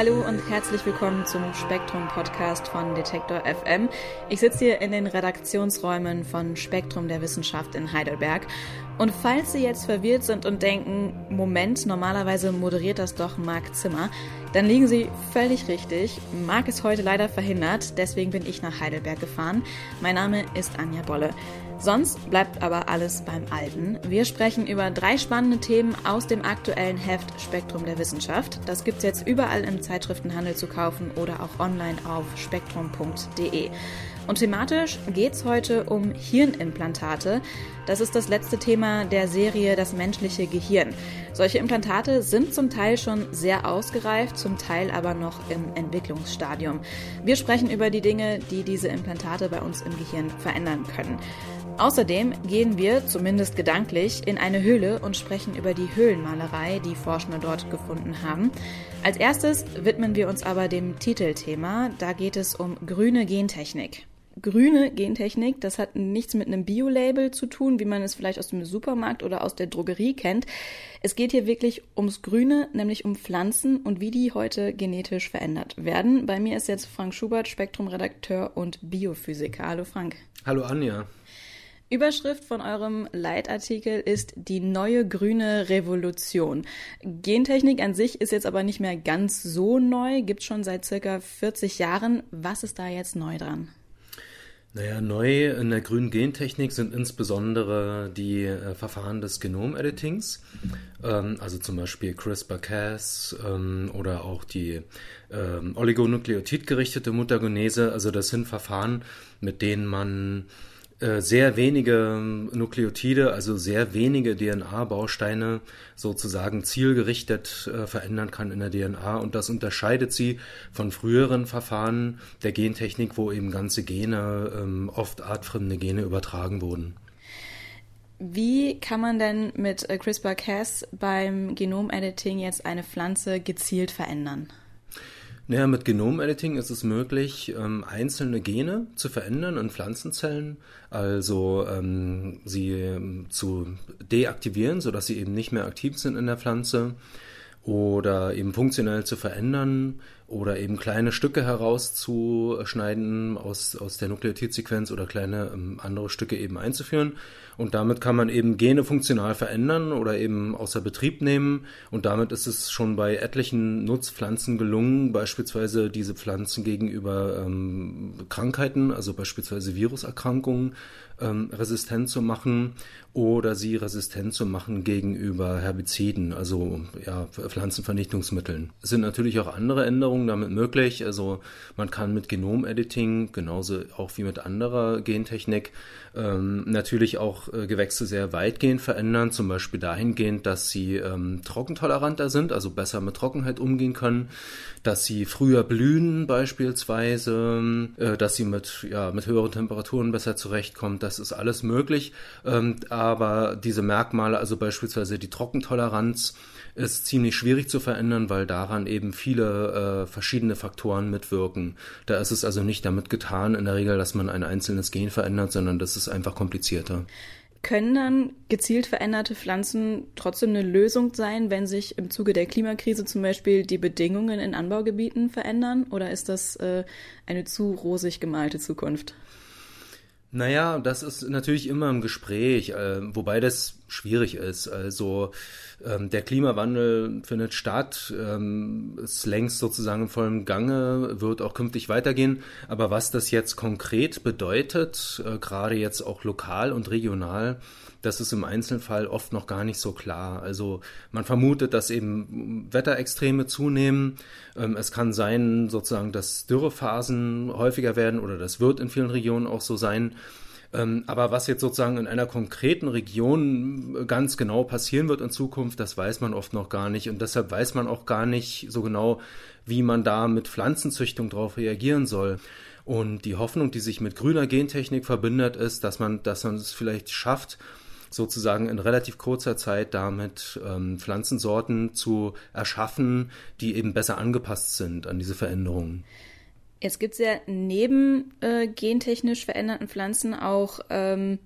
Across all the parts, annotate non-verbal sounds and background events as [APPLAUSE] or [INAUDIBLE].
Hallo und herzlich willkommen zum Spektrum Podcast von Detektor FM. Ich sitze hier in den Redaktionsräumen von Spektrum der Wissenschaft in Heidelberg. Und falls Sie jetzt verwirrt sind und denken, Moment, normalerweise moderiert das doch Marc Zimmer, dann liegen Sie völlig richtig. Marc ist heute leider verhindert, deswegen bin ich nach Heidelberg gefahren. Mein Name ist Anja Bolle. Sonst bleibt aber alles beim Alten. Wir sprechen über drei spannende Themen aus dem aktuellen Heft Spektrum der Wissenschaft. Das gibt's jetzt überall im Zeitschriftenhandel zu kaufen oder auch online auf spektrum.de. Und thematisch geht's heute um Hirnimplantate. Das ist das letzte Thema der Serie Das menschliche Gehirn. Solche Implantate sind zum Teil schon sehr ausgereift, zum Teil aber noch im Entwicklungsstadium. Wir sprechen über die Dinge, die diese Implantate bei uns im Gehirn verändern können. Außerdem gehen wir, zumindest gedanklich, in eine Höhle und sprechen über die Höhlenmalerei, die Forschende dort gefunden haben. Als erstes widmen wir uns aber dem Titelthema. Da geht es um grüne Gentechnik. Grüne Gentechnik, das hat nichts mit einem Bio-Label zu tun, wie man es vielleicht aus dem Supermarkt oder aus der Drogerie kennt. Es geht hier wirklich ums Grüne, nämlich um Pflanzen und wie die heute genetisch verändert werden. Bei mir ist jetzt Frank Schubert, Spektrum-Redakteur und Biophysiker. Hallo Frank. Hallo Anja. Überschrift von eurem Leitartikel ist die neue grüne Revolution. Gentechnik an sich ist jetzt aber nicht mehr ganz so neu, gibt schon seit circa 40 Jahren. Was ist da jetzt neu dran? Naja, neu in der grünen Gentechnik sind insbesondere die äh, Verfahren des Genomeditings, ähm, also zum Beispiel CRISPR-Cas ähm, oder auch die ähm, oligonukleotidgerichtete Mutagenese. Also das sind Verfahren, mit denen man sehr wenige Nukleotide, also sehr wenige DNA-Bausteine sozusagen zielgerichtet äh, verändern kann in der DNA. Und das unterscheidet sie von früheren Verfahren der Gentechnik, wo eben ganze Gene, ähm, oft artfremde Gene übertragen wurden. Wie kann man denn mit äh, CRISPR-Cas beim Genomediting jetzt eine Pflanze gezielt verändern? Naja, mit Genomediting ist es möglich, ähm, einzelne Gene zu verändern in Pflanzenzellen, also ähm, sie ähm, zu deaktivieren, sodass sie eben nicht mehr aktiv sind in der Pflanze oder eben funktionell zu verändern oder eben kleine Stücke herauszuschneiden aus, aus der Nukleotidsequenz oder kleine ähm, andere Stücke eben einzuführen und damit kann man eben Gene funktional verändern oder eben außer Betrieb nehmen. Und damit ist es schon bei etlichen Nutzpflanzen gelungen, beispielsweise diese Pflanzen gegenüber ähm, Krankheiten, also beispielsweise Viruserkrankungen, ähm, resistent zu machen oder sie resistent zu machen gegenüber Herbiziden, also ja, Pflanzenvernichtungsmitteln. Es sind natürlich auch andere Änderungen damit möglich. Also man kann mit Genomediting, genauso auch wie mit anderer Gentechnik, ähm, natürlich auch äh, Gewächse sehr weitgehend verändern, zum Beispiel dahingehend, dass sie ähm, trockentoleranter sind, also besser mit Trockenheit umgehen können, dass sie früher blühen beispielsweise, äh, dass sie mit, ja, mit höheren Temperaturen besser zurechtkommt, das ist alles möglich, ähm, aber diese Merkmale, also beispielsweise die Trockentoleranz, ist ziemlich schwierig zu verändern, weil daran eben viele äh, verschiedene Faktoren mitwirken. Da ist es also nicht damit getan, in der Regel, dass man ein einzelnes Gen verändert, sondern das ist einfach komplizierter. Können dann gezielt veränderte Pflanzen trotzdem eine Lösung sein, wenn sich im Zuge der Klimakrise zum Beispiel die Bedingungen in Anbaugebieten verändern? Oder ist das äh, eine zu rosig gemalte Zukunft? Naja, das ist natürlich immer im Gespräch, äh, wobei das schwierig ist. Also ähm, der Klimawandel findet statt, ähm, ist längst sozusagen in vollem Gange, wird auch künftig weitergehen. Aber was das jetzt konkret bedeutet, äh, gerade jetzt auch lokal und regional, das ist im Einzelfall oft noch gar nicht so klar. Also man vermutet, dass eben Wetterextreme zunehmen. Ähm, es kann sein, sozusagen, dass Dürrephasen häufiger werden oder das wird in vielen Regionen auch so sein. Ähm, aber was jetzt sozusagen in einer konkreten Region ganz genau passieren wird in Zukunft, das weiß man oft noch gar nicht. Und deshalb weiß man auch gar nicht so genau, wie man da mit Pflanzenzüchtung darauf reagieren soll. Und die Hoffnung, die sich mit grüner Gentechnik verbindet, ist, dass man, dass man es vielleicht schafft, sozusagen in relativ kurzer Zeit damit ähm, Pflanzensorten zu erschaffen, die eben besser angepasst sind an diese Veränderungen. Jetzt gibt es ja neben äh, gentechnisch veränderten Pflanzen auch ähm,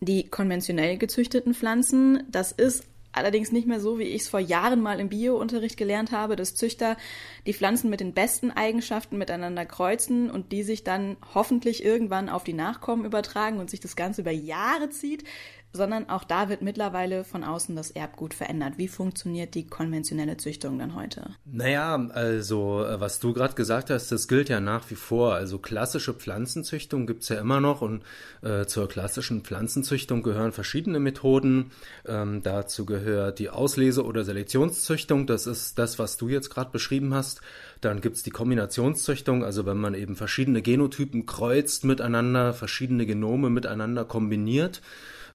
die konventionell gezüchteten Pflanzen. Das ist allerdings nicht mehr so, wie ich es vor Jahren mal im Biounterricht gelernt habe, dass Züchter die Pflanzen mit den besten Eigenschaften miteinander kreuzen und die sich dann hoffentlich irgendwann auf die Nachkommen übertragen und sich das Ganze über Jahre zieht, sondern auch da wird mittlerweile von außen das Erbgut verändert. Wie funktioniert die konventionelle Züchtung dann heute? Naja, also äh, was du gerade gesagt hast, das gilt ja nach wie vor. Also klassische Pflanzenzüchtung gibt's ja immer noch und äh, zur klassischen Pflanzenzüchtung gehören verschiedene Methoden. Ähm, dazu gehört die Auslese- oder Selektionszüchtung. Das ist das, was du jetzt gerade beschrieben hast. Dann gibt's die Kombinationszüchtung, also wenn man eben verschiedene Genotypen kreuzt miteinander, verschiedene Genome miteinander kombiniert.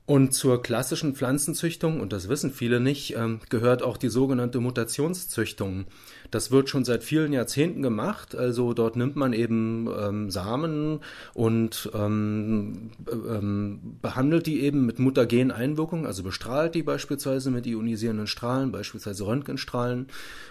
Und zur klassischen Pflanzenzüchtung, und das wissen viele nicht, ähm, gehört auch die sogenannte Mutationszüchtung. Das wird schon seit vielen Jahrzehnten gemacht. Also dort nimmt man eben ähm, Samen und ähm, ähm, behandelt die eben mit Mutageneinwirkung, also bestrahlt die beispielsweise mit ionisierenden Strahlen, beispielsweise Röntgenstrahlen,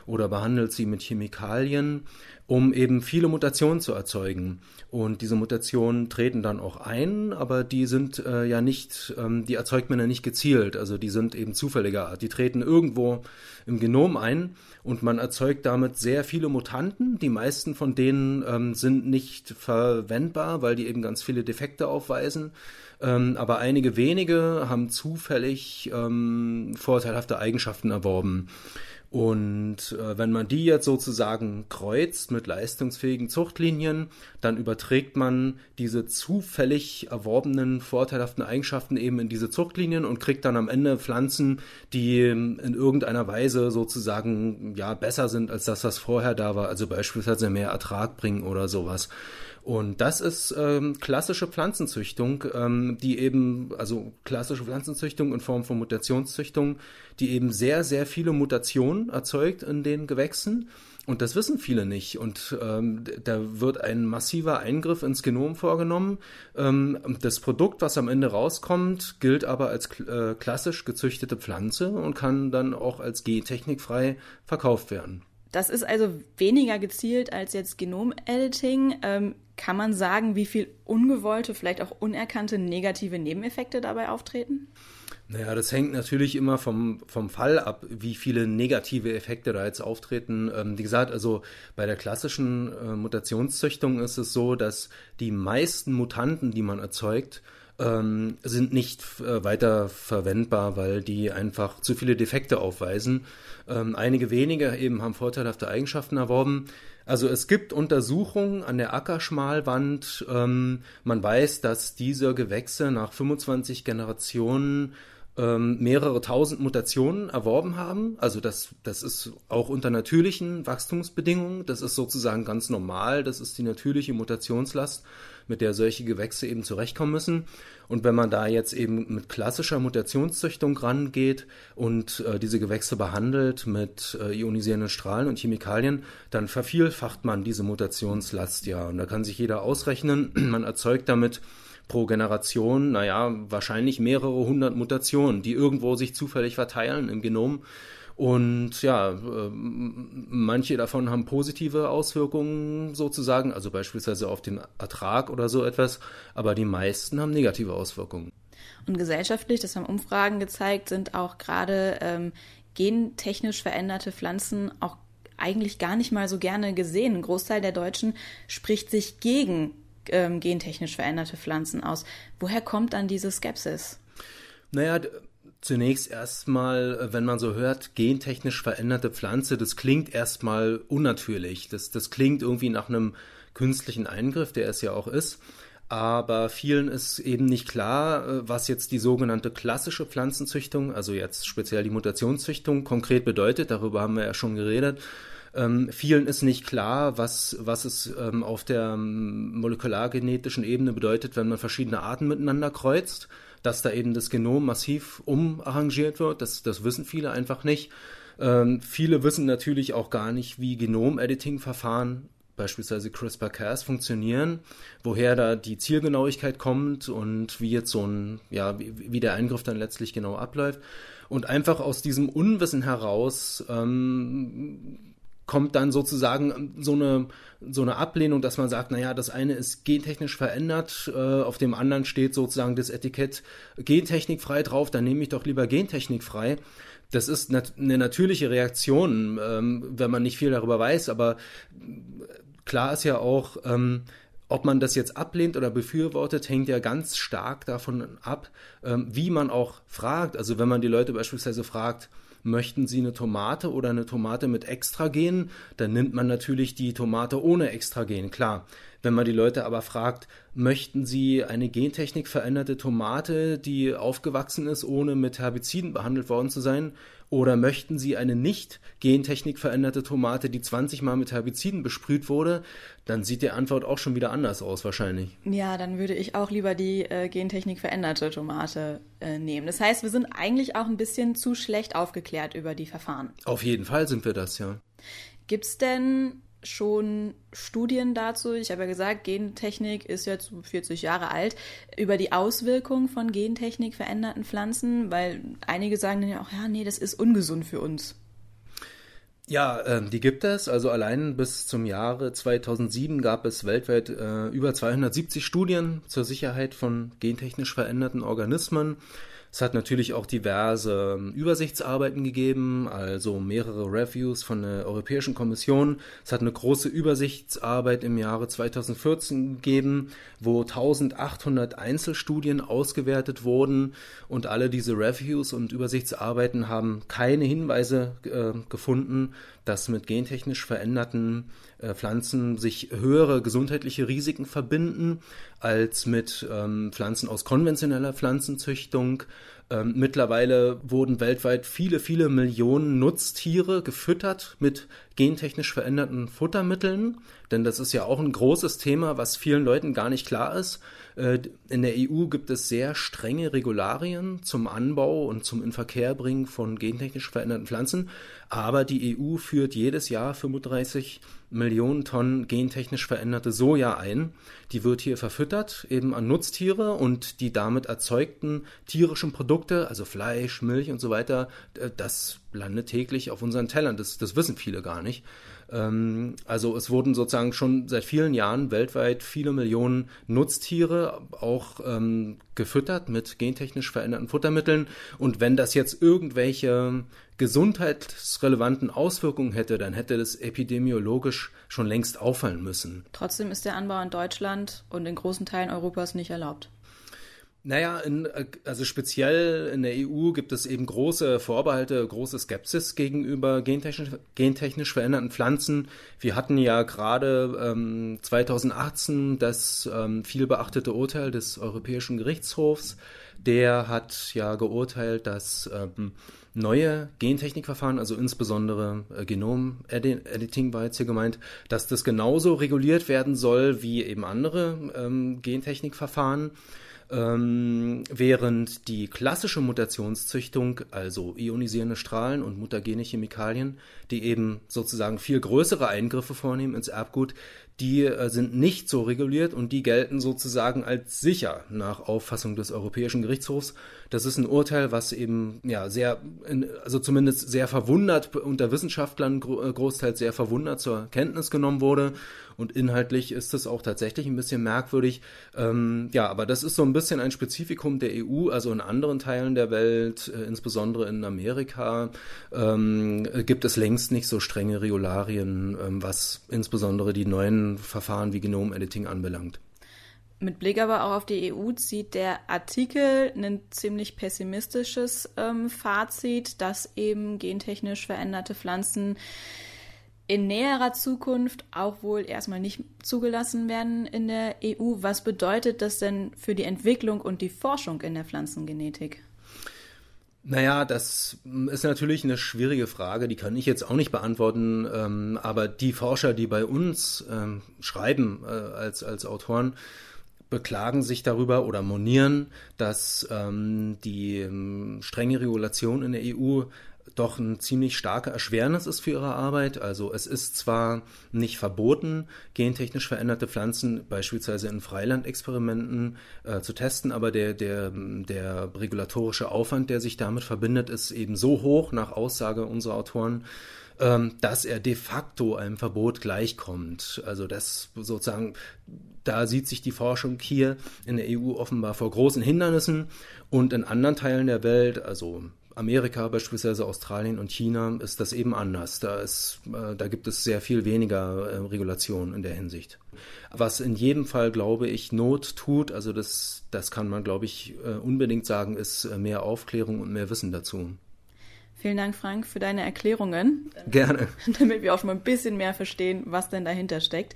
oder behandelt sie mit Chemikalien um eben viele Mutationen zu erzeugen. Und diese Mutationen treten dann auch ein, aber die sind äh, ja nicht, ähm, die erzeugt man ja nicht gezielt, also die sind eben zufälliger Art. Die treten irgendwo im Genom ein und man erzeugt damit sehr viele Mutanten. Die meisten von denen ähm, sind nicht verwendbar, weil die eben ganz viele Defekte aufweisen. Ähm, aber einige wenige haben zufällig ähm, vorteilhafte Eigenschaften erworben. Und äh, wenn man die jetzt sozusagen kreuzt mit leistungsfähigen Zuchtlinien, dann überträgt man diese zufällig erworbenen vorteilhaften Eigenschaften eben in diese Zuchtlinien und kriegt dann am Ende Pflanzen, die in irgendeiner Weise sozusagen ja besser sind als das, was vorher da war, also beispielsweise mehr Ertrag bringen oder sowas. Und das ist ähm, klassische Pflanzenzüchtung, ähm, die eben, also klassische Pflanzenzüchtung in Form von Mutationszüchtung, die eben sehr, sehr viele Mutationen erzeugt in den Gewächsen. Und das wissen viele nicht. Und ähm, da wird ein massiver Eingriff ins Genom vorgenommen. Ähm, das Produkt, was am Ende rauskommt, gilt aber als äh, klassisch gezüchtete Pflanze und kann dann auch als gentechnikfrei verkauft werden. Das ist also weniger gezielt als jetzt Genom-Editing. Ähm, kann man sagen, wie viel ungewollte, vielleicht auch unerkannte negative Nebeneffekte dabei auftreten? Naja, das hängt natürlich immer vom, vom Fall ab, wie viele negative Effekte da jetzt auftreten. Ähm, wie gesagt, also bei der klassischen äh, Mutationszüchtung ist es so, dass die meisten Mutanten, die man erzeugt, ähm, sind nicht äh, weiter verwendbar, weil die einfach zu viele Defekte aufweisen. Ähm, einige wenige eben haben vorteilhafte Eigenschaften erworben. Also es gibt Untersuchungen an der Ackerschmalwand. Ähm, man weiß, dass diese Gewächse nach 25 Generationen ähm, mehrere tausend Mutationen erworben haben. Also das, das ist auch unter natürlichen Wachstumsbedingungen. Das ist sozusagen ganz normal. Das ist die natürliche Mutationslast, mit der solche Gewächse eben zurechtkommen müssen. Und wenn man da jetzt eben mit klassischer Mutationszüchtung rangeht und äh, diese Gewächse behandelt mit äh, ionisierenden Strahlen und Chemikalien, dann vervielfacht man diese Mutationslast ja. Und da kann sich jeder ausrechnen, [CLEARS THROAT] man erzeugt damit pro Generation, naja, wahrscheinlich mehrere hundert Mutationen, die irgendwo sich zufällig verteilen im Genom. Und ja, äh, manche davon haben positive Auswirkungen sozusagen, also beispielsweise auf den Ertrag oder so etwas, aber die meisten haben negative Auswirkungen. Und gesellschaftlich, das haben Umfragen gezeigt, sind auch gerade ähm, gentechnisch veränderte Pflanzen auch eigentlich gar nicht mal so gerne gesehen. Ein Großteil der Deutschen spricht sich gegen ähm, gentechnisch veränderte Pflanzen aus. Woher kommt dann diese Skepsis? Naja, zunächst erstmal, äh, wenn man so hört, gentechnisch veränderte Pflanze, das klingt erstmal unnatürlich. Das, das klingt irgendwie nach einem künstlichen Eingriff, der es ja auch ist. Aber vielen ist eben nicht klar, äh, was jetzt die sogenannte klassische Pflanzenzüchtung, also jetzt speziell die Mutationszüchtung, konkret bedeutet. Darüber haben wir ja schon geredet. Ähm, vielen ist nicht klar, was, was es ähm, auf der ähm, molekulargenetischen Ebene bedeutet, wenn man verschiedene Arten miteinander kreuzt, dass da eben das Genom massiv umarrangiert wird. Das, das wissen viele einfach nicht. Ähm, viele wissen natürlich auch gar nicht, wie Genomediting-Verfahren beispielsweise CRISPR-Cas funktionieren, woher da die Zielgenauigkeit kommt und wie jetzt so ein, ja, wie, wie der Eingriff dann letztlich genau abläuft. Und einfach aus diesem Unwissen heraus ähm, kommt dann sozusagen so eine, so eine Ablehnung, dass man sagt, naja, das eine ist gentechnisch verändert, äh, auf dem anderen steht sozusagen das Etikett gentechnikfrei drauf, dann nehme ich doch lieber gentechnikfrei. Das ist nat eine natürliche Reaktion, ähm, wenn man nicht viel darüber weiß, aber klar ist ja auch, ähm, ob man das jetzt ablehnt oder befürwortet, hängt ja ganz stark davon ab, ähm, wie man auch fragt. Also wenn man die Leute beispielsweise fragt, möchten Sie eine Tomate oder eine Tomate mit Extragen, dann nimmt man natürlich die Tomate ohne Extragen, klar. Wenn man die Leute aber fragt, möchten Sie eine gentechnik veränderte Tomate, die aufgewachsen ist, ohne mit Herbiziden behandelt worden zu sein, oder möchten Sie eine nicht gentechnik veränderte Tomate, die 20 Mal mit Herbiziden besprüht wurde? Dann sieht die Antwort auch schon wieder anders aus wahrscheinlich. Ja, dann würde ich auch lieber die äh, gentechnik veränderte Tomate äh, nehmen. Das heißt, wir sind eigentlich auch ein bisschen zu schlecht aufgeklärt über die Verfahren. Auf jeden Fall sind wir das, ja. Gibt es denn schon Studien dazu. Ich habe ja gesagt, Gentechnik ist jetzt 40 Jahre alt, über die Auswirkungen von Gentechnik veränderten Pflanzen, weil einige sagen dann ja auch, ja, nee, das ist ungesund für uns. Ja, äh, die gibt es. Also allein bis zum Jahre 2007 gab es weltweit äh, über 270 Studien zur Sicherheit von gentechnisch veränderten Organismen. Es hat natürlich auch diverse ähm, Übersichtsarbeiten gegeben, also mehrere Reviews von der Europäischen Kommission. Es hat eine große Übersichtsarbeit im Jahre 2014 gegeben, wo 1800 Einzelstudien ausgewertet wurden und alle diese Reviews und Übersichtsarbeiten haben keine Hinweise äh, gefunden, dass mit gentechnisch veränderten äh, Pflanzen sich höhere gesundheitliche Risiken verbinden als mit ähm, Pflanzen aus konventioneller Pflanzenzüchtung. Ähm, mittlerweile wurden weltweit viele, viele Millionen Nutztiere gefüttert mit gentechnisch veränderten Futtermitteln, denn das ist ja auch ein großes Thema, was vielen Leuten gar nicht klar ist. Äh, in der EU gibt es sehr strenge Regularien zum Anbau und zum Inverkehrbringen von gentechnisch veränderten Pflanzen, aber die EU führt jedes Jahr 35 Millionen Tonnen gentechnisch veränderte Soja ein. Die wird hier verfüttert, eben an Nutztiere und die damit erzeugten tierischen Produkte, also Fleisch, Milch und so weiter, das landet täglich auf unseren Tellern. Das, das wissen viele gar nicht. Ähm, also es wurden sozusagen schon seit vielen Jahren weltweit viele Millionen Nutztiere auch ähm, gefüttert mit gentechnisch veränderten Futtermitteln. Und wenn das jetzt irgendwelche gesundheitsrelevanten Auswirkungen hätte, dann hätte das epidemiologisch schon längst auffallen müssen. Trotzdem ist der Anbau in Deutschland und in großen Teilen Europas nicht erlaubt. Naja, in, also speziell in der EU gibt es eben große Vorbehalte, große Skepsis gegenüber gentechnisch, gentechnisch veränderten Pflanzen. Wir hatten ja gerade ähm, 2018 das ähm, viel beachtete Urteil des Europäischen Gerichtshofs. Der hat ja geurteilt, dass ähm, neue Gentechnikverfahren, also insbesondere äh, Genom-Editing war jetzt hier gemeint, dass das genauso reguliert werden soll wie eben andere ähm, Gentechnikverfahren. Ähm, während die klassische Mutationszüchtung, also ionisierende Strahlen und mutagene Chemikalien, die eben sozusagen viel größere Eingriffe vornehmen ins Erbgut, die äh, sind nicht so reguliert und die gelten sozusagen als sicher nach Auffassung des Europäischen Gerichtshofs. Das ist ein Urteil, was eben ja sehr, also zumindest sehr verwundert unter Wissenschaftlern äh, großteils sehr verwundert zur Kenntnis genommen wurde. Und inhaltlich ist es auch tatsächlich ein bisschen merkwürdig. Ähm, ja, aber das ist so ein bisschen ein Spezifikum der EU. Also in anderen Teilen der Welt, äh, insbesondere in Amerika, ähm, gibt es längst nicht so strenge Regularien, ähm, was insbesondere die neuen Verfahren wie Genom-Editing anbelangt. Mit Blick aber auch auf die EU zieht der Artikel ein ziemlich pessimistisches ähm, Fazit, dass eben gentechnisch veränderte Pflanzen in näherer Zukunft auch wohl erstmal nicht zugelassen werden in der EU. Was bedeutet das denn für die Entwicklung und die Forschung in der Pflanzengenetik? Naja, das ist natürlich eine schwierige Frage, die kann ich jetzt auch nicht beantworten, ähm, aber die Forscher, die bei uns ähm, schreiben äh, als, als Autoren, beklagen sich darüber oder monieren, dass ähm, die ähm, strenge Regulation in der EU doch ein ziemlich starker Erschwernis ist für ihre Arbeit. Also es ist zwar nicht verboten, gentechnisch veränderte Pflanzen beispielsweise in Freilandexperimenten äh, zu testen, aber der, der, der regulatorische Aufwand, der sich damit verbindet, ist eben so hoch nach Aussage unserer Autoren, ähm, dass er de facto einem Verbot gleichkommt. Also das sozusagen, da sieht sich die Forschung hier in der EU offenbar vor großen Hindernissen und in anderen Teilen der Welt, also Amerika beispielsweise, Australien und China, ist das eben anders. Da, ist, äh, da gibt es sehr viel weniger äh, Regulation in der Hinsicht. Was in jedem Fall, glaube ich, Not tut, also das, das kann man, glaube ich, äh, unbedingt sagen, ist äh, mehr Aufklärung und mehr Wissen dazu. Vielen Dank, Frank, für deine Erklärungen. Gerne. [LAUGHS] Damit wir auch mal ein bisschen mehr verstehen, was denn dahinter steckt.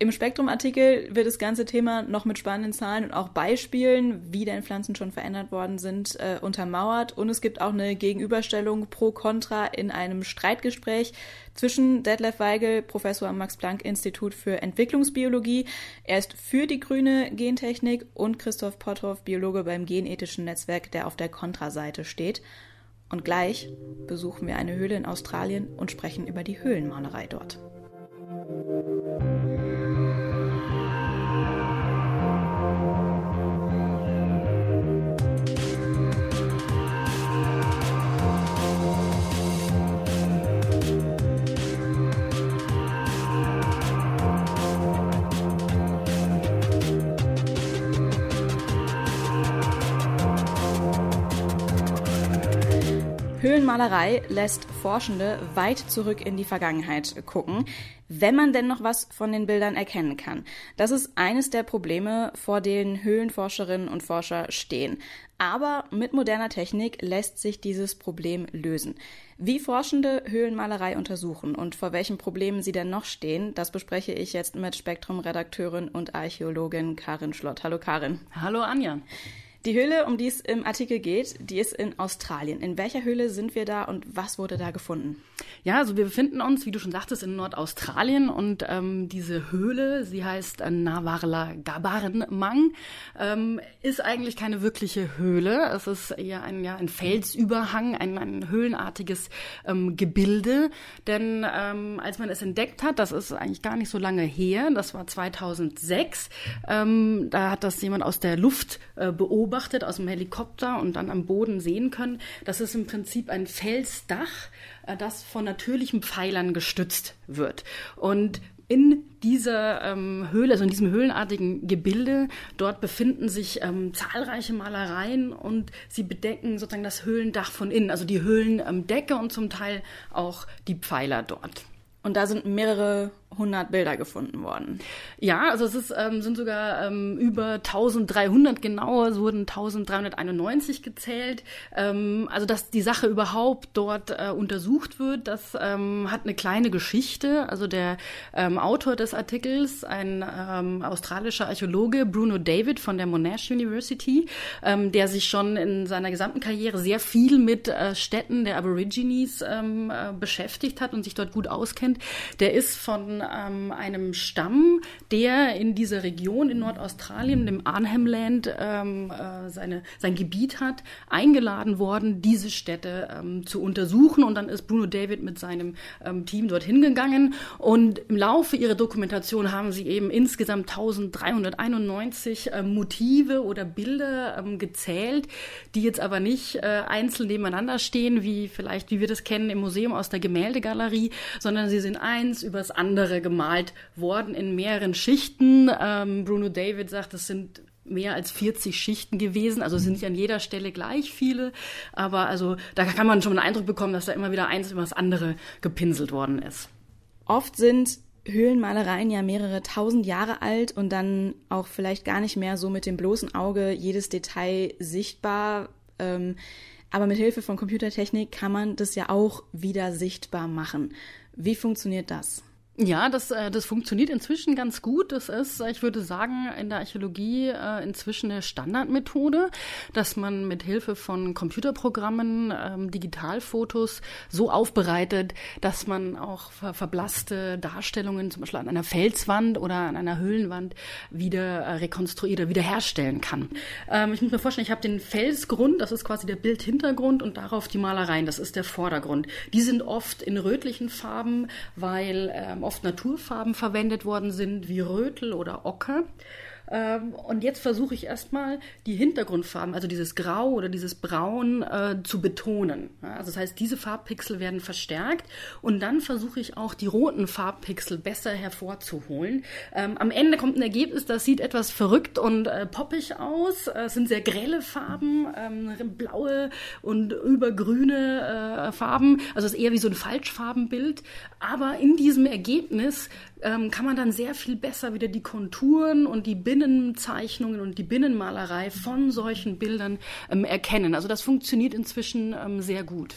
Im Spektrum-Artikel wird das ganze Thema noch mit spannenden Zahlen und auch Beispielen, wie denn Pflanzen schon verändert worden sind, äh, untermauert. Und es gibt auch eine Gegenüberstellung pro Contra in einem Streitgespräch zwischen Detlef Weigel, Professor am Max-Planck-Institut für Entwicklungsbiologie. Er ist für die grüne Gentechnik und Christoph Potthoff, Biologe beim Genethischen Netzwerk, der auf der Kontraseite steht. Und gleich besuchen wir eine Höhle in Australien und sprechen über die Höhlenmalerei dort. Höhlenmalerei lässt Forschende weit zurück in die Vergangenheit gucken, wenn man denn noch was von den Bildern erkennen kann. Das ist eines der Probleme, vor denen Höhlenforscherinnen und Forscher stehen. Aber mit moderner Technik lässt sich dieses Problem lösen. Wie Forschende Höhlenmalerei untersuchen und vor welchen Problemen sie denn noch stehen, das bespreche ich jetzt mit Spektrum-Redakteurin und Archäologin Karin Schlott. Hallo Karin. Hallo Anja. Die Höhle, um die es im Artikel geht, die ist in Australien. In welcher Höhle sind wir da und was wurde da gefunden? Ja, also wir befinden uns, wie du schon sagtest, in Nordaustralien und ähm, diese Höhle, sie heißt äh, Navarla Gabarnmang, ähm, ist eigentlich keine wirkliche Höhle. Es ist eher ein, ja, ein Felsüberhang, ein, ein höhlenartiges ähm, Gebilde. Denn ähm, als man es entdeckt hat, das ist eigentlich gar nicht so lange her, das war 2006, ähm, da hat das jemand aus der Luft äh, beobachtet beobachtet aus dem Helikopter und dann am Boden sehen können. Das ist im Prinzip ein Felsdach, äh, das von natürlichen Pfeilern gestützt wird. Und in dieser ähm, Höhle, also in diesem höhlenartigen Gebilde, dort befinden sich ähm, zahlreiche Malereien und sie bedecken sozusagen das Höhlendach von innen, also die Höhlendecke und zum Teil auch die Pfeiler dort. Und da sind mehrere 100 Bilder gefunden worden. Ja, also es ist, ähm, sind sogar ähm, über 1300 genau, es wurden 1391 gezählt. Ähm, also dass die Sache überhaupt dort äh, untersucht wird, das ähm, hat eine kleine Geschichte. Also der ähm, Autor des Artikels, ein ähm, australischer Archäologe, Bruno David von der Monash University, ähm, der sich schon in seiner gesamten Karriere sehr viel mit äh, Städten der Aborigines ähm, äh, beschäftigt hat und sich dort gut auskennt, der ist von ähm, einem Stamm, der in dieser Region in Nordaustralien, dem Arnhem-Land, ähm, äh, seine, sein Gebiet hat, eingeladen worden, diese Städte ähm, zu untersuchen. Und dann ist Bruno David mit seinem ähm, Team dorthin gegangen. Und im Laufe ihrer Dokumentation haben sie eben insgesamt 1391 äh, Motive oder Bilder ähm, gezählt, die jetzt aber nicht äh, einzeln nebeneinander stehen, wie vielleicht, wie wir das kennen im Museum aus der Gemäldegalerie, sondern sie sind eins übers andere andere gemalt worden in mehreren Schichten. Ähm, Bruno David sagt, es sind mehr als 40 Schichten gewesen, also sind nicht an jeder Stelle gleich viele, aber also da kann man schon einen Eindruck bekommen, dass da immer wieder eins über das andere gepinselt worden ist. Oft sind Höhlenmalereien ja mehrere tausend Jahre alt und dann auch vielleicht gar nicht mehr so mit dem bloßen Auge jedes Detail sichtbar. Ähm, aber mit Hilfe von Computertechnik kann man das ja auch wieder sichtbar machen. Wie funktioniert das? Ja, das, äh, das funktioniert inzwischen ganz gut. Das ist, ich würde sagen, in der Archäologie äh, inzwischen eine Standardmethode, dass man mit Hilfe von Computerprogrammen ähm, Digitalfotos so aufbereitet, dass man auch ver verblasste Darstellungen, zum Beispiel an einer Felswand oder an einer Höhlenwand, wieder äh, rekonstruieren oder wiederherstellen kann. Ähm, ich muss mir vorstellen, ich habe den Felsgrund, das ist quasi der Bildhintergrund und darauf die Malereien, das ist der Vordergrund. Die sind oft in rötlichen Farben, weil ähm, oft Naturfarben verwendet worden sind, wie Rötel oder Ocker. Ähm, und jetzt versuche ich erstmal die Hintergrundfarben, also dieses Grau oder dieses Braun, äh, zu betonen. also das heißt, diese Farbpixel werden verstärkt und dann versuche ich auch die roten Farbpixel besser hervorzuholen. Ähm, am Ende kommt ein Ergebnis, das sieht etwas verrückt und äh, poppig aus. Äh, es sind sehr grelle Farben, ähm, blaue und übergrüne äh, Farben. Also es ist eher wie so ein Falschfarbenbild. Aber in diesem Ergebnis ähm, kann man dann sehr viel besser wieder die Konturen und die Binnenzeichnungen und die Binnenmalerei von solchen Bildern ähm, erkennen. Also das funktioniert inzwischen ähm, sehr gut.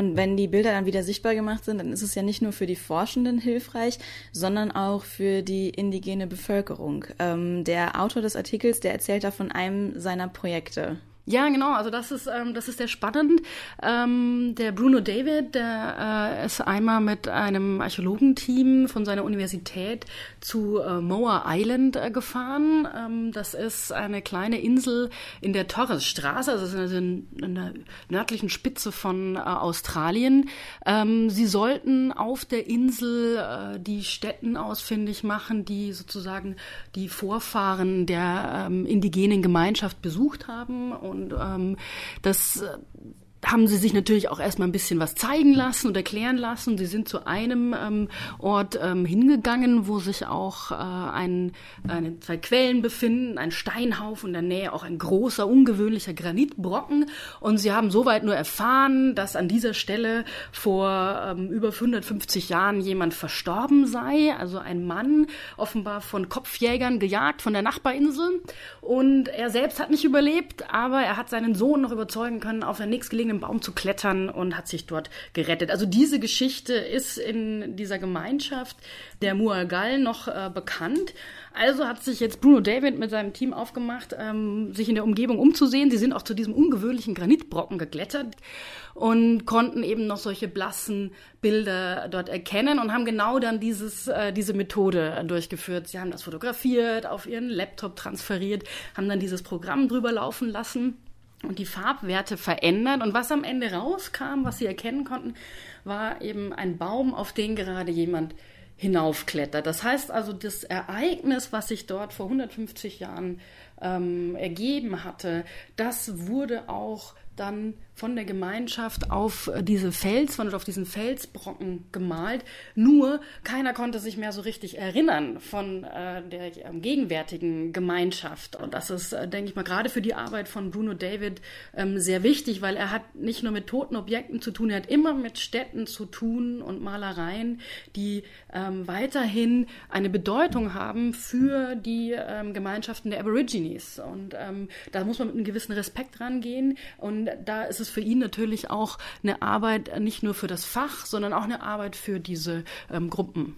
Und wenn die Bilder dann wieder sichtbar gemacht sind, dann ist es ja nicht nur für die Forschenden hilfreich, sondern auch für die indigene Bevölkerung. Ähm, der Autor des Artikels, der erzählt da von einem seiner Projekte. Ja, genau. Also das ist ähm, das ist sehr spannend. Ähm, der Bruno David, der äh, ist einmal mit einem Archäologenteam von seiner Universität zu äh, Moa Island äh, gefahren. Ähm, das ist eine kleine Insel in der Torresstraße, also in, in der nördlichen Spitze von äh, Australien. Ähm, sie sollten auf der Insel äh, die Städten ausfindig machen, die sozusagen die Vorfahren der ähm, indigenen Gemeinschaft besucht haben und ähm, das äh, haben sie sich natürlich auch erstmal ein bisschen was zeigen lassen und erklären lassen. Sie sind zu einem ähm, Ort ähm, hingegangen, wo sich auch äh, ein, eine, zwei Quellen befinden, ein Steinhaufen in der Nähe, auch ein großer, ungewöhnlicher Granitbrocken. Und sie haben soweit nur erfahren, dass an dieser Stelle vor ähm, über 150 Jahren jemand verstorben sei, also ein Mann, offenbar von Kopfjägern gejagt von der Nachbarinsel. Und er selbst hat nicht überlebt, aber er hat seinen Sohn noch überzeugen können, auf der nächstgelegenen eigenen Baum zu klettern und hat sich dort gerettet. Also diese Geschichte ist in dieser Gemeinschaft der Muagal noch äh, bekannt. Also hat sich jetzt Bruno David mit seinem Team aufgemacht, ähm, sich in der Umgebung umzusehen. Sie sind auch zu diesem ungewöhnlichen Granitbrocken geklettert und konnten eben noch solche blassen Bilder dort erkennen und haben genau dann dieses, äh, diese Methode durchgeführt. Sie haben das fotografiert, auf ihren Laptop transferiert, haben dann dieses Programm drüber laufen lassen und die Farbwerte verändern. Und was am Ende rauskam, was sie erkennen konnten, war eben ein Baum, auf den gerade jemand hinaufklettert. Das heißt also, das Ereignis, was sich dort vor 150 Jahren ähm, ergeben hatte, das wurde auch dann von der Gemeinschaft auf äh, diese Felswand oder auf diesen Felsbrocken gemalt. Nur keiner konnte sich mehr so richtig erinnern von äh, der äh, gegenwärtigen Gemeinschaft. Und das ist, äh, denke ich mal, gerade für die Arbeit von Bruno David ähm, sehr wichtig, weil er hat nicht nur mit toten Objekten zu tun, er hat immer mit Städten zu tun und Malereien, die ähm, weiterhin eine Bedeutung haben für die ähm, Gemeinschaften der Aborigines. Und ähm, da muss man mit einem gewissen Respekt rangehen. Und da ist es für ihn natürlich auch eine Arbeit nicht nur für das Fach, sondern auch eine Arbeit für diese ähm, Gruppen.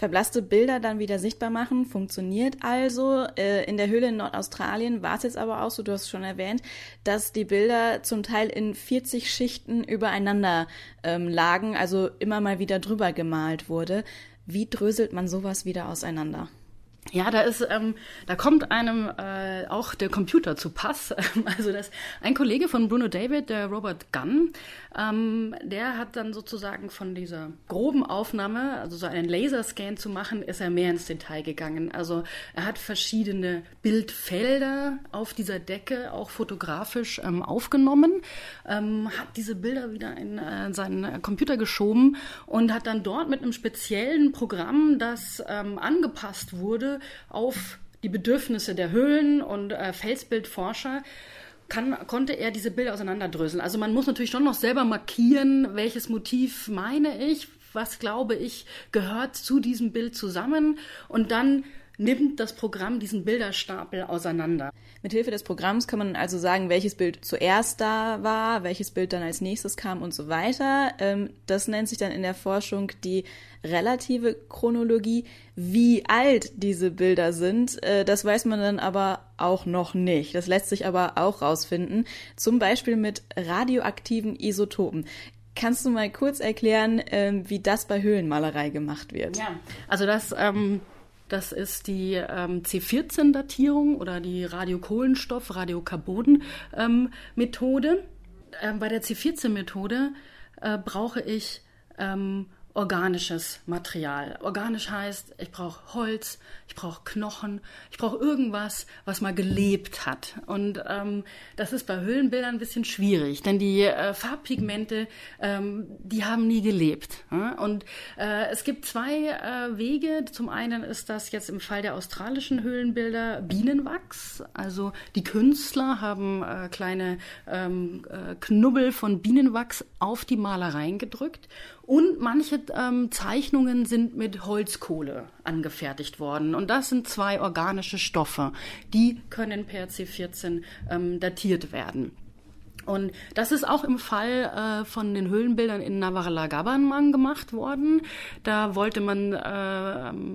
Verblasste Bilder dann wieder sichtbar machen, funktioniert also. Äh, in der Höhle in Nordaustralien war es jetzt aber auch so, du hast schon erwähnt, dass die Bilder zum Teil in 40 Schichten übereinander ähm, lagen, also immer mal wieder drüber gemalt wurde. Wie dröselt man sowas wieder auseinander? Ja, da ist, ähm, da kommt einem äh, auch der Computer zu Pass. [LAUGHS] also das ein Kollege von Bruno David, der Robert Gunn, ähm, der hat dann sozusagen von dieser groben Aufnahme, also so einen Laserscan zu machen, ist er mehr ins Detail gegangen. Also er hat verschiedene Bildfelder auf dieser Decke auch fotografisch ähm, aufgenommen, ähm, hat diese Bilder wieder in äh, seinen Computer geschoben und hat dann dort mit einem speziellen Programm, das ähm, angepasst wurde auf die Bedürfnisse der Höhlen und äh, Felsbildforscher, kann, konnte er diese Bilder auseinanderdröseln. Also man muss natürlich schon noch selber markieren, welches Motiv meine ich, was glaube ich gehört zu diesem Bild zusammen und dann nimmt das Programm diesen Bilderstapel auseinander. Mithilfe des Programms kann man also sagen, welches Bild zuerst da war, welches Bild dann als nächstes kam und so weiter. Ähm, das nennt sich dann in der Forschung die relative Chronologie. Wie alt diese Bilder sind, äh, das weiß man dann aber auch noch nicht. Das lässt sich aber auch rausfinden. Zum Beispiel mit radioaktiven Isotopen. Kannst du mal kurz erklären, ähm, wie das bei Höhlenmalerei gemacht wird? Ja, also das, ähm, das ist die ähm, C14-Datierung oder die Radiokohlenstoff-, Radiokarbon-Methode. Ähm, bei der C14-Methode äh, brauche ich ähm, organisches Material. Organisch heißt, ich brauche Holz, ich brauche Knochen, ich brauche irgendwas, was mal gelebt hat. Und ähm, das ist bei Höhlenbildern ein bisschen schwierig, denn die äh, Farbpigmente, ähm, die haben nie gelebt. Ja? Und äh, es gibt zwei äh, Wege. Zum einen ist das jetzt im Fall der australischen Höhlenbilder Bienenwachs. Also die Künstler haben äh, kleine ähm, äh, Knubbel von Bienenwachs auf die Malereien gedrückt und manche ähm, Zeichnungen sind mit Holzkohle angefertigt worden. Und das sind zwei organische Stoffe. Die können per C14 ähm, datiert werden. Und das ist auch im Fall äh, von den Höhlenbildern in Navarra-Gabanman gemacht worden. Da wollte man äh,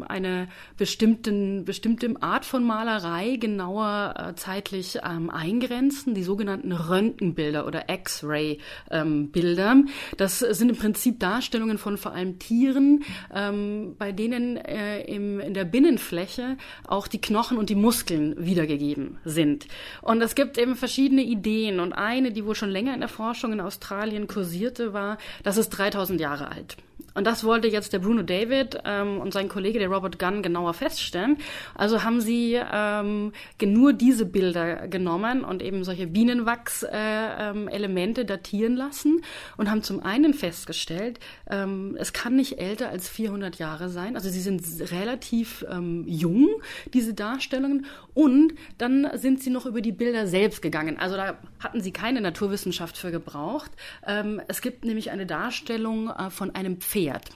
eine bestimmten, bestimmte Art von Malerei genauer äh, zeitlich ähm, eingrenzen, die sogenannten Röntgenbilder oder X-Ray-Bilder. Ähm, das sind im Prinzip Darstellungen von vor allem Tieren, ähm, bei denen äh, im, in der Binnenfläche auch die Knochen und die Muskeln wiedergegeben sind. Und es gibt eben verschiedene Ideen und eine, die wohl schon länger in der Forschung in Australien kursierte, war, das ist 3000 Jahre alt. Und das wollte jetzt der Bruno David ähm, und sein Kollege, der Robert Gunn, genauer feststellen. Also haben sie ähm, nur diese Bilder genommen und eben solche Bienenwachs-Elemente äh, ähm, datieren lassen und haben zum einen festgestellt, ähm, es kann nicht älter als 400 Jahre sein. Also sie sind relativ ähm, jung, diese Darstellungen. Und dann sind sie noch über die Bilder selbst gegangen. Also da hatten sie keine Naturwissenschaft für gebraucht. Ähm, es gibt nämlich eine Darstellung äh, von einem Pferd Pferd.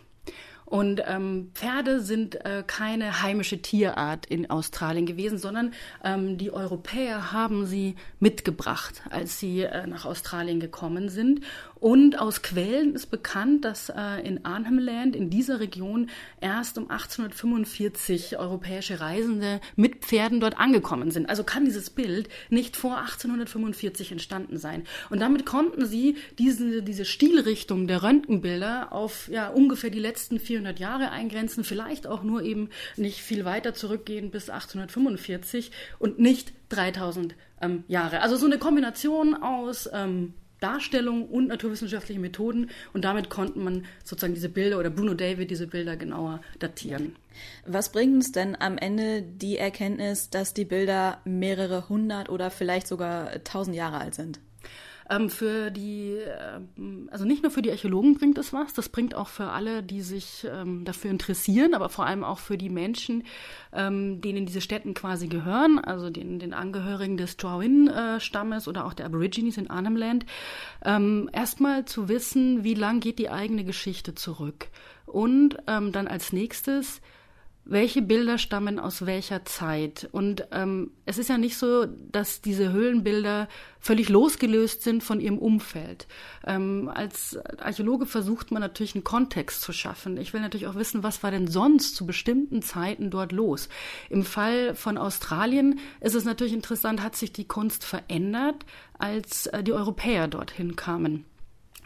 Und ähm, Pferde sind äh, keine heimische Tierart in Australien gewesen, sondern ähm, die Europäer haben sie mitgebracht, als sie äh, nach Australien gekommen sind. Und aus Quellen ist bekannt, dass äh, in Arnhem Land, in dieser Region, erst um 1845 europäische Reisende mit Pferden dort angekommen sind. Also kann dieses Bild nicht vor 1845 entstanden sein. Und damit konnten sie diese, diese Stilrichtung der Röntgenbilder auf ja, ungefähr die letzten 400 Jahre eingrenzen, vielleicht auch nur eben nicht viel weiter zurückgehen bis 1845 und nicht 3000 ähm, Jahre. Also so eine Kombination aus ähm, Darstellung und naturwissenschaftliche Methoden und damit konnte man sozusagen diese Bilder oder Bruno David diese Bilder genauer datieren. Was bringt uns denn am Ende die Erkenntnis, dass die Bilder mehrere hundert oder vielleicht sogar tausend Jahre alt sind? Ähm, für die, ähm, also nicht nur für die Archäologen bringt es was, das bringt auch für alle, die sich ähm, dafür interessieren, aber vor allem auch für die Menschen, ähm, denen diese Städten quasi gehören, also den, den Angehörigen des Trowin-Stammes oder auch der Aborigines in Arnhem Land, ähm, erstmal zu wissen, wie lang geht die eigene Geschichte zurück. Und ähm, dann als nächstes, welche Bilder stammen aus welcher Zeit. Und ähm, es ist ja nicht so, dass diese Höhlenbilder völlig losgelöst sind von ihrem Umfeld. Ähm, als Archäologe versucht man natürlich einen Kontext zu schaffen. Ich will natürlich auch wissen, was war denn sonst zu bestimmten Zeiten dort los. Im Fall von Australien ist es natürlich interessant, hat sich die Kunst verändert, als äh, die Europäer dorthin kamen.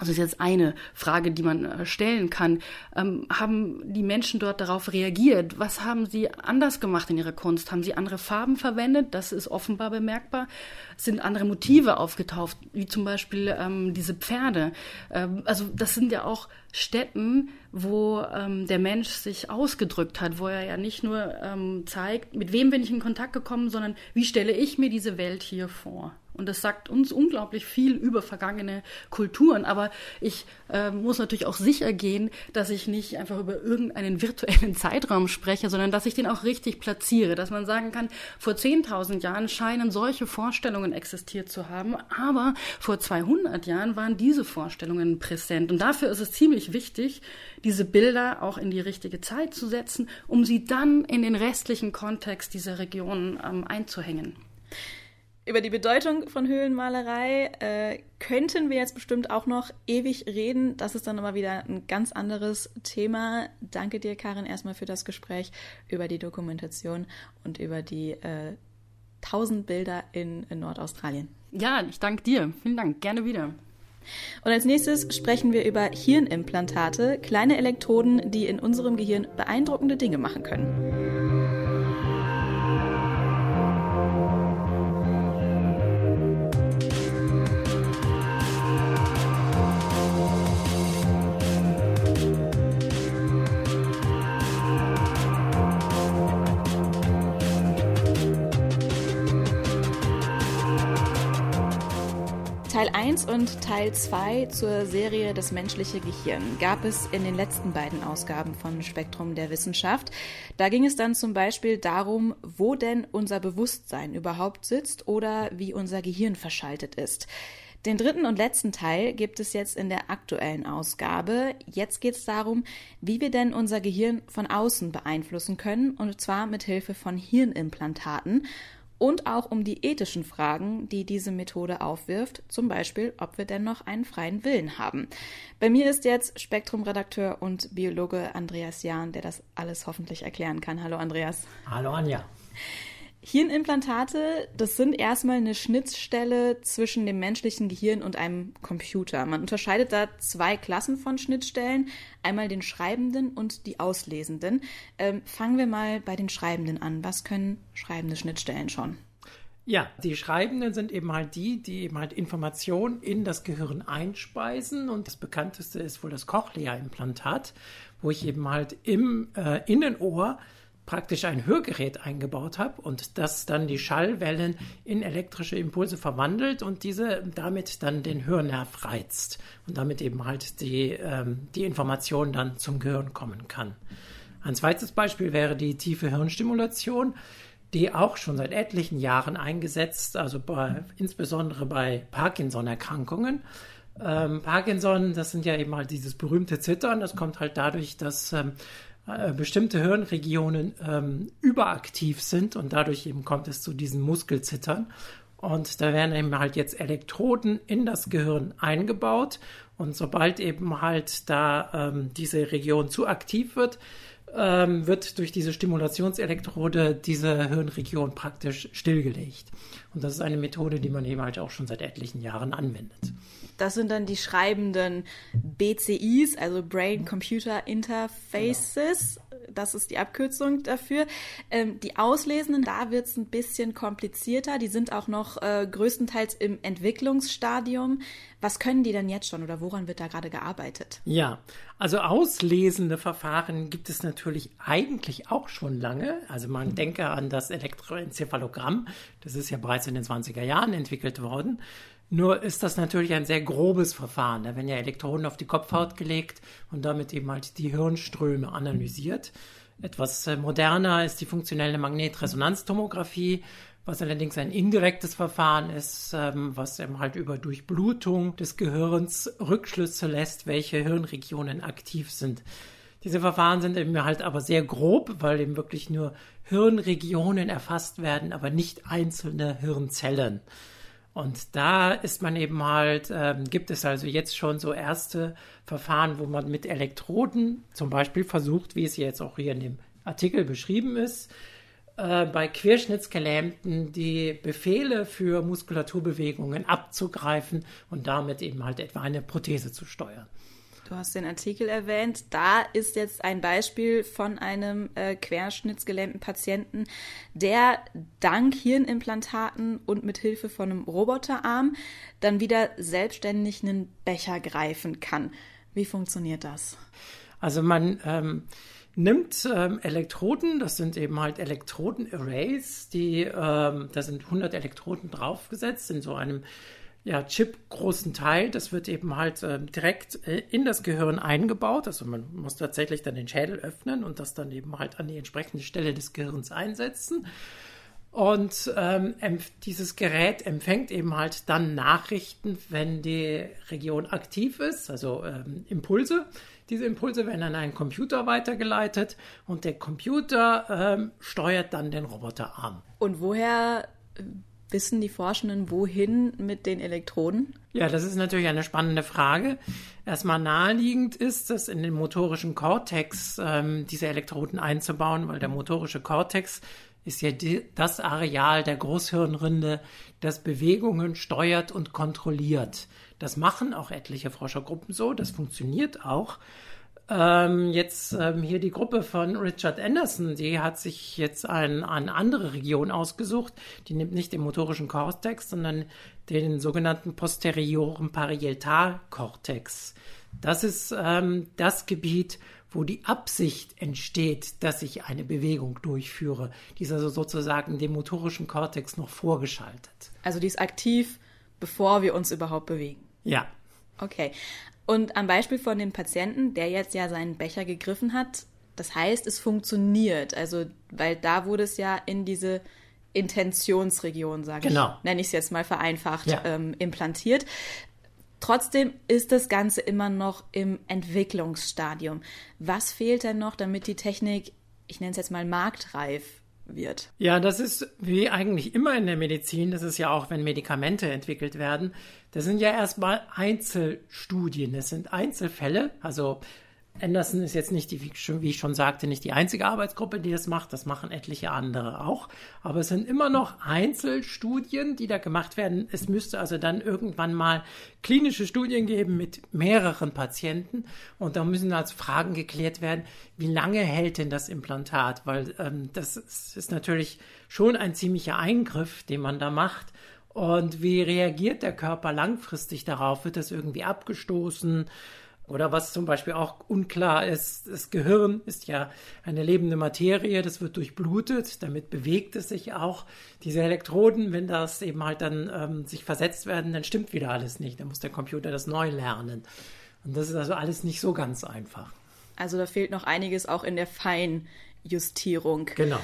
Also ist jetzt eine Frage, die man äh, stellen kann. Ähm, haben die Menschen dort darauf reagiert? Was haben sie anders gemacht in ihrer Kunst? Haben sie andere Farben verwendet? Das ist offenbar bemerkbar. Sind andere Motive aufgetaucht, wie zum Beispiel ähm, diese Pferde? Ähm, also das sind ja auch Städten, wo ähm, der Mensch sich ausgedrückt hat, wo er ja nicht nur ähm, zeigt, mit wem bin ich in Kontakt gekommen, sondern wie stelle ich mir diese Welt hier vor? Und das sagt uns unglaublich viel über vergangene Kulturen. Aber ich äh, muss natürlich auch sicher gehen, dass ich nicht einfach über irgendeinen virtuellen [LAUGHS] Zeitraum spreche, sondern dass ich den auch richtig platziere. Dass man sagen kann, vor 10.000 Jahren scheinen solche Vorstellungen existiert zu haben, aber vor 200 Jahren waren diese Vorstellungen präsent. Und dafür ist es ziemlich wichtig, diese Bilder auch in die richtige Zeit zu setzen, um sie dann in den restlichen Kontext dieser Region ähm, einzuhängen. Über die Bedeutung von Höhlenmalerei äh, könnten wir jetzt bestimmt auch noch ewig reden. Das ist dann aber wieder ein ganz anderes Thema. Danke dir, Karin, erstmal für das Gespräch über die Dokumentation und über die äh, 1000 Bilder in, in Nordaustralien. Ja, ich danke dir. Vielen Dank. Gerne wieder. Und als nächstes sprechen wir über Hirnimplantate, kleine Elektroden, die in unserem Gehirn beeindruckende Dinge machen können. 1 und Teil 2 zur Serie Das menschliche Gehirn gab es in den letzten beiden Ausgaben von Spektrum der Wissenschaft. Da ging es dann zum Beispiel darum, wo denn unser Bewusstsein überhaupt sitzt oder wie unser Gehirn verschaltet ist. Den dritten und letzten Teil gibt es jetzt in der aktuellen Ausgabe. Jetzt geht es darum, wie wir denn unser Gehirn von außen beeinflussen können, und zwar mit Hilfe von Hirnimplantaten und auch um die ethischen Fragen, die diese Methode aufwirft, zum Beispiel, ob wir denn noch einen freien Willen haben. Bei mir ist jetzt Spektrum-Redakteur und Biologe Andreas Jahn, der das alles hoffentlich erklären kann. Hallo Andreas. Hallo Anja. Hirnimplantate, das sind erstmal eine Schnittstelle zwischen dem menschlichen Gehirn und einem Computer. Man unterscheidet da zwei Klassen von Schnittstellen, einmal den schreibenden und die auslesenden. Ähm, fangen wir mal bei den schreibenden an. Was können schreibende Schnittstellen schon? Ja, die Schreibenden sind eben halt die, die eben halt Informationen in das Gehirn einspeisen. Und das bekannteste ist wohl das Cochlea-Implantat, wo ich eben halt im äh, Innenohr praktisch ein Hörgerät eingebaut habe und das dann die Schallwellen in elektrische Impulse verwandelt und diese damit dann den Hörnerv reizt und damit eben halt die, ähm, die Information dann zum Gehirn kommen kann. Ein zweites Beispiel wäre die tiefe Hirnstimulation, die auch schon seit etlichen Jahren eingesetzt, also bei, insbesondere bei Parkinson-Erkrankungen. Ähm, Parkinson, das sind ja eben halt dieses berühmte Zittern, das kommt halt dadurch, dass ähm, äh, bestimmte Hirnregionen ähm, überaktiv sind und dadurch eben kommt es zu diesen Muskelzittern. Und da werden eben halt jetzt Elektroden in das Gehirn eingebaut. Und sobald eben halt da ähm, diese Region zu aktiv wird, ähm, wird durch diese Stimulationselektrode diese Hirnregion praktisch stillgelegt. Und das ist eine Methode, die man eben halt auch schon seit etlichen Jahren anwendet. Das sind dann die schreibenden BCIs, also Brain Computer Interfaces. Das ist die Abkürzung dafür. Ähm, die Auslesenden, da wird es ein bisschen komplizierter. Die sind auch noch äh, größtenteils im Entwicklungsstadium. Was können die denn jetzt schon oder woran wird da gerade gearbeitet? Ja, also auslesende Verfahren gibt es natürlich eigentlich auch schon lange. Also man denke an das Elektroenzephalogramm. Das ist ja bereits in den 20er Jahren entwickelt worden. Nur ist das natürlich ein sehr grobes Verfahren. Da werden ja Elektroden auf die Kopfhaut gelegt und damit eben halt die Hirnströme analysiert. Etwas äh, moderner ist die funktionelle Magnetresonanztomographie, was allerdings ein indirektes Verfahren ist, ähm, was eben halt über Durchblutung des Gehirns Rückschlüsse lässt, welche Hirnregionen aktiv sind. Diese Verfahren sind eben halt aber sehr grob, weil eben wirklich nur Hirnregionen erfasst werden, aber nicht einzelne Hirnzellen. Und da ist man eben halt, äh, gibt es also jetzt schon so erste Verfahren, wo man mit Elektroden zum Beispiel versucht, wie es jetzt auch hier in dem Artikel beschrieben ist, äh, bei Querschnittsgelähmten die Befehle für Muskulaturbewegungen abzugreifen und damit eben halt etwa eine Prothese zu steuern. Du hast den Artikel erwähnt. Da ist jetzt ein Beispiel von einem äh, querschnittsgelähmten Patienten, der dank Hirnimplantaten und mit Hilfe von einem Roboterarm dann wieder selbstständig einen Becher greifen kann. Wie funktioniert das? Also man ähm, nimmt ähm, Elektroden, das sind eben halt Elektroden-Arrays, die, ähm, da sind 100 Elektroden draufgesetzt in so einem ja, Chip-großen Teil. Das wird eben halt äh, direkt äh, in das Gehirn eingebaut. Also man muss tatsächlich dann den Schädel öffnen und das dann eben halt an die entsprechende Stelle des Gehirns einsetzen. Und ähm, dieses Gerät empfängt eben halt dann Nachrichten, wenn die Region aktiv ist, also ähm, Impulse. Diese Impulse werden an einen Computer weitergeleitet und der Computer ähm, steuert dann den Roboterarm. Und woher wissen die Forschenden, wohin mit den Elektroden? Ja, das ist natürlich eine spannende Frage. Erstmal naheliegend ist es, in den motorischen Kortex ähm, diese Elektroden einzubauen, weil der motorische Kortex ist ja die, das Areal der Großhirnrinde, das Bewegungen steuert und kontrolliert. Das machen auch etliche Forschergruppen so, das funktioniert auch. Ähm, jetzt ähm, hier die Gruppe von Richard Anderson, die hat sich jetzt ein, eine andere Region ausgesucht. Die nimmt nicht den motorischen Kortex, sondern den sogenannten posterioren Parietalkortex. Das ist ähm, das Gebiet, wo die Absicht entsteht, dass ich eine Bewegung durchführe. Die ist also sozusagen dem motorischen Kortex noch vorgeschaltet. Also die ist aktiv, bevor wir uns überhaupt bewegen. Ja. Okay. Und am Beispiel von dem Patienten, der jetzt ja seinen Becher gegriffen hat, das heißt, es funktioniert. Also, weil da wurde es ja in diese Intentionsregion, sage genau. ich, nenne ich es jetzt mal vereinfacht, ja. ähm, implantiert. Trotzdem ist das Ganze immer noch im Entwicklungsstadium. Was fehlt denn noch, damit die Technik, ich nenne es jetzt mal marktreif wird? Ja, das ist wie eigentlich immer in der Medizin, das ist ja auch, wenn Medikamente entwickelt werden, das sind ja erstmal Einzelstudien, das sind Einzelfälle, also Anderson ist jetzt nicht, die, wie ich schon sagte, nicht die einzige Arbeitsgruppe, die das macht. Das machen etliche andere auch. Aber es sind immer noch Einzelstudien, die da gemacht werden. Es müsste also dann irgendwann mal klinische Studien geben mit mehreren Patienten. Und da müssen als Fragen geklärt werden, wie lange hält denn das Implantat? Weil ähm, das ist natürlich schon ein ziemlicher Eingriff, den man da macht. Und wie reagiert der Körper langfristig darauf? Wird das irgendwie abgestoßen? Oder was zum Beispiel auch unklar ist, das Gehirn ist ja eine lebende Materie, das wird durchblutet, damit bewegt es sich auch. Diese Elektroden, wenn das eben halt dann ähm, sich versetzt werden, dann stimmt wieder alles nicht. Dann muss der Computer das neu lernen. Und das ist also alles nicht so ganz einfach. Also da fehlt noch einiges auch in der Feinjustierung. Genau.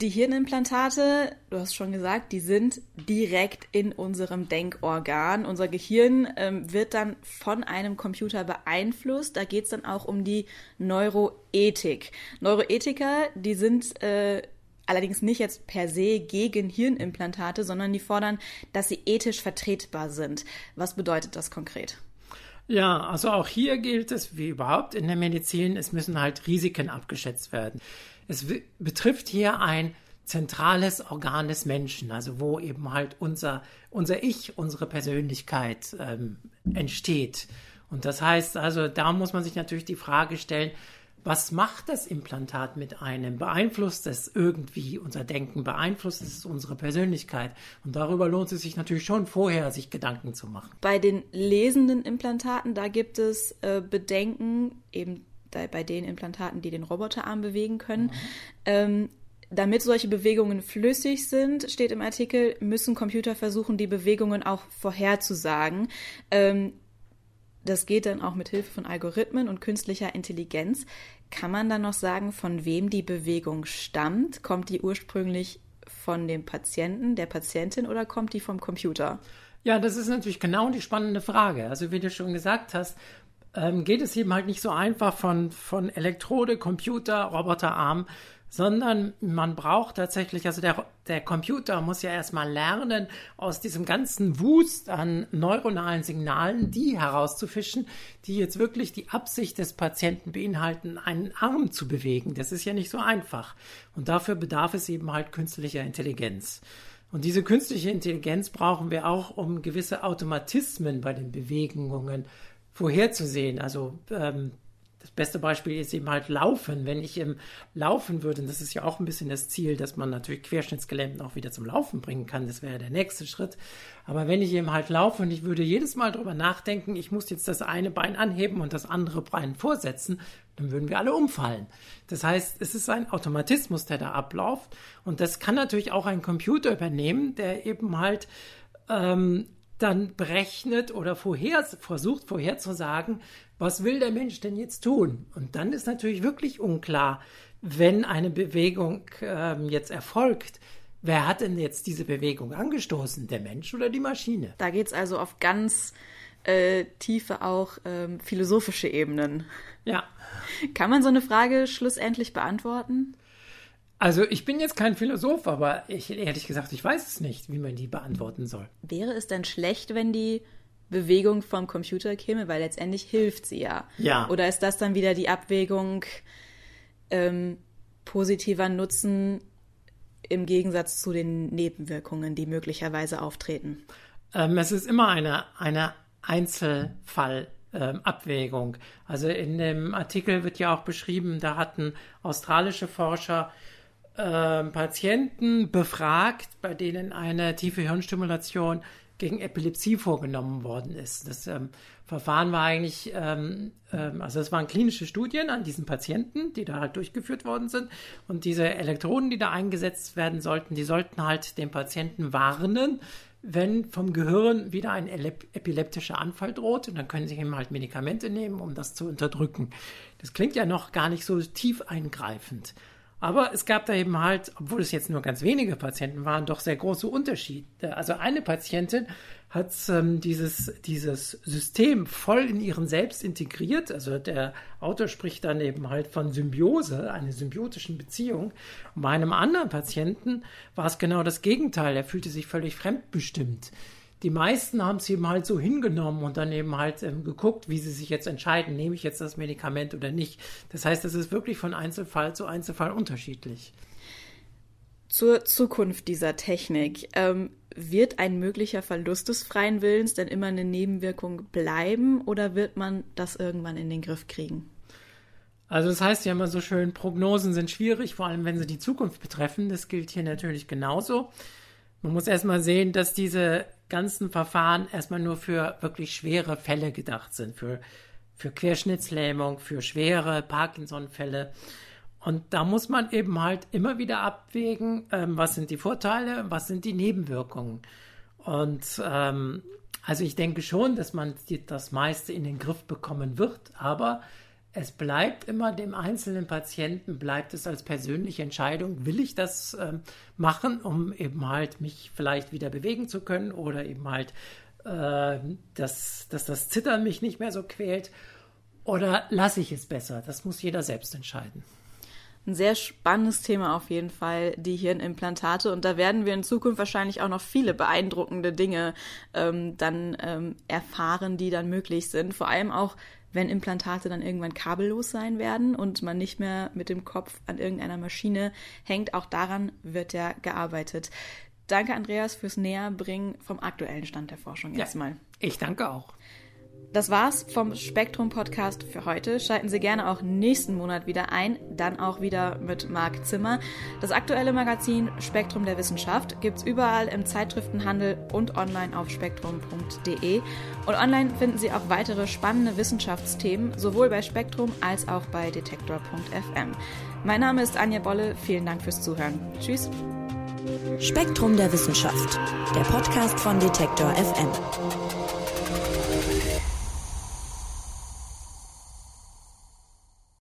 Die Hirnimplantate, du hast schon gesagt, die sind direkt in unserem Denkorgan. Unser Gehirn ähm, wird dann von einem Computer beeinflusst. Da geht es dann auch um die Neuroethik. Neuroethiker, die sind äh, allerdings nicht jetzt per se gegen Hirnimplantate, sondern die fordern, dass sie ethisch vertretbar sind. Was bedeutet das konkret? Ja, also auch hier gilt es wie überhaupt in der Medizin, es müssen halt Risiken abgeschätzt werden. Es betrifft hier ein zentrales Organ des Menschen, also wo eben halt unser, unser Ich, unsere Persönlichkeit ähm, entsteht. Und das heißt also, da muss man sich natürlich die Frage stellen, was macht das Implantat mit einem? Beeinflusst es irgendwie unser Denken? Beeinflusst es unsere Persönlichkeit? Und darüber lohnt es sich natürlich schon vorher, sich Gedanken zu machen. Bei den lesenden Implantaten, da gibt es äh, Bedenken, eben bei den Implantaten, die den Roboterarm bewegen können. Mhm. Ähm, damit solche Bewegungen flüssig sind, steht im Artikel, müssen Computer versuchen, die Bewegungen auch vorherzusagen. Ähm, das geht dann auch mit Hilfe von Algorithmen und künstlicher Intelligenz. Kann man dann noch sagen, von wem die Bewegung stammt? Kommt die ursprünglich von dem Patienten, der Patientin oder kommt die vom Computer? Ja, das ist natürlich genau die spannende Frage. Also wie du schon gesagt hast, ähm, geht es eben halt nicht so einfach von, von Elektrode, Computer, Roboterarm, sondern man braucht tatsächlich, also der, der Computer muss ja erstmal lernen, aus diesem ganzen Wust an neuronalen Signalen die herauszufischen, die jetzt wirklich die Absicht des Patienten beinhalten, einen Arm zu bewegen. Das ist ja nicht so einfach. Und dafür bedarf es eben halt künstlicher Intelligenz. Und diese künstliche Intelligenz brauchen wir auch, um gewisse Automatismen bei den Bewegungen vorherzusehen. Also ähm, das beste Beispiel ist eben halt Laufen. Wenn ich im Laufen würde, und das ist ja auch ein bisschen das Ziel, dass man natürlich Querschnittsgelähmten auch wieder zum Laufen bringen kann, das wäre der nächste Schritt. Aber wenn ich eben halt laufe und ich würde jedes Mal darüber nachdenken, ich muss jetzt das eine Bein anheben und das andere Bein vorsetzen, dann würden wir alle umfallen. Das heißt, es ist ein Automatismus, der da abläuft. Und das kann natürlich auch ein Computer übernehmen, der eben halt ähm, dann berechnet oder vorher, versucht vorherzusagen, was will der Mensch denn jetzt tun? Und dann ist natürlich wirklich unklar, wenn eine Bewegung ähm, jetzt erfolgt, wer hat denn jetzt diese Bewegung angestoßen? Der Mensch oder die Maschine? Da geht es also auf ganz äh, tiefe, auch ähm, philosophische Ebenen. Ja. Kann man so eine Frage schlussendlich beantworten? Also ich bin jetzt kein Philosoph, aber ich ehrlich gesagt, ich weiß es nicht, wie man die beantworten soll. Wäre es denn schlecht, wenn die Bewegung vom Computer käme, weil letztendlich hilft sie ja. Ja. Oder ist das dann wieder die Abwägung ähm, positiver Nutzen im Gegensatz zu den Nebenwirkungen, die möglicherweise auftreten? Ähm, es ist immer eine, eine Einzelfallabwägung. Ähm, also in dem Artikel wird ja auch beschrieben, da hatten australische Forscher äh, Patienten befragt, bei denen eine tiefe Hirnstimulation gegen Epilepsie vorgenommen worden ist. Das ähm, Verfahren war eigentlich, ähm, ähm, also es waren klinische Studien an diesen Patienten, die da halt durchgeführt worden sind. Und diese Elektroden, die da eingesetzt werden sollten, die sollten halt den Patienten warnen, wenn vom Gehirn wieder ein epileptischer Anfall droht. Und dann können sie ihm halt Medikamente nehmen, um das zu unterdrücken. Das klingt ja noch gar nicht so tief eingreifend. Aber es gab da eben halt, obwohl es jetzt nur ganz wenige Patienten waren, doch sehr große Unterschiede. Also eine Patientin hat ähm, dieses, dieses System voll in ihren Selbst integriert. Also der Autor spricht dann eben halt von Symbiose, einer symbiotischen Beziehung. Bei einem anderen Patienten war es genau das Gegenteil. Er fühlte sich völlig fremdbestimmt die meisten haben es eben halt so hingenommen und dann eben halt ähm, geguckt, wie sie sich jetzt entscheiden, nehme ich jetzt das Medikament oder nicht. Das heißt, es ist wirklich von Einzelfall zu Einzelfall unterschiedlich. Zur Zukunft dieser Technik. Ähm, wird ein möglicher Verlust des freien Willens denn immer eine Nebenwirkung bleiben oder wird man das irgendwann in den Griff kriegen? Also das heißt ja immer so schön, Prognosen sind schwierig, vor allem wenn sie die Zukunft betreffen. Das gilt hier natürlich genauso. Man muss erstmal sehen, dass diese ganzen Verfahren erstmal nur für wirklich schwere Fälle gedacht sind, für, für Querschnittslähmung, für schwere Parkinson-Fälle. Und da muss man eben halt immer wieder abwägen, ähm, was sind die Vorteile, was sind die Nebenwirkungen. Und ähm, also ich denke schon, dass man die, das meiste in den Griff bekommen wird, aber es bleibt immer dem einzelnen Patienten, bleibt es als persönliche Entscheidung, will ich das äh, machen, um eben halt mich vielleicht wieder bewegen zu können oder eben halt, äh, dass, dass das Zittern mich nicht mehr so quält oder lasse ich es besser? Das muss jeder selbst entscheiden. Ein sehr spannendes Thema auf jeden Fall, die Hirnimplantate. Und da werden wir in Zukunft wahrscheinlich auch noch viele beeindruckende Dinge ähm, dann ähm, erfahren, die dann möglich sind. Vor allem auch wenn Implantate dann irgendwann kabellos sein werden und man nicht mehr mit dem Kopf an irgendeiner Maschine hängt. Auch daran wird ja gearbeitet. Danke, Andreas, fürs Näherbringen vom aktuellen Stand der Forschung ja, erstmal. Ich danke auch. Das war's vom Spektrum Podcast für heute. Schalten Sie gerne auch nächsten Monat wieder ein, dann auch wieder mit Marc Zimmer. Das aktuelle Magazin Spektrum der Wissenschaft gibt's überall im Zeitschriftenhandel und online auf spektrum.de. Und online finden Sie auch weitere spannende Wissenschaftsthemen, sowohl bei Spektrum als auch bei detektor.fm. Mein Name ist Anja Bolle. Vielen Dank fürs Zuhören. Tschüss. Spektrum der Wissenschaft, der Podcast von Detektor FM.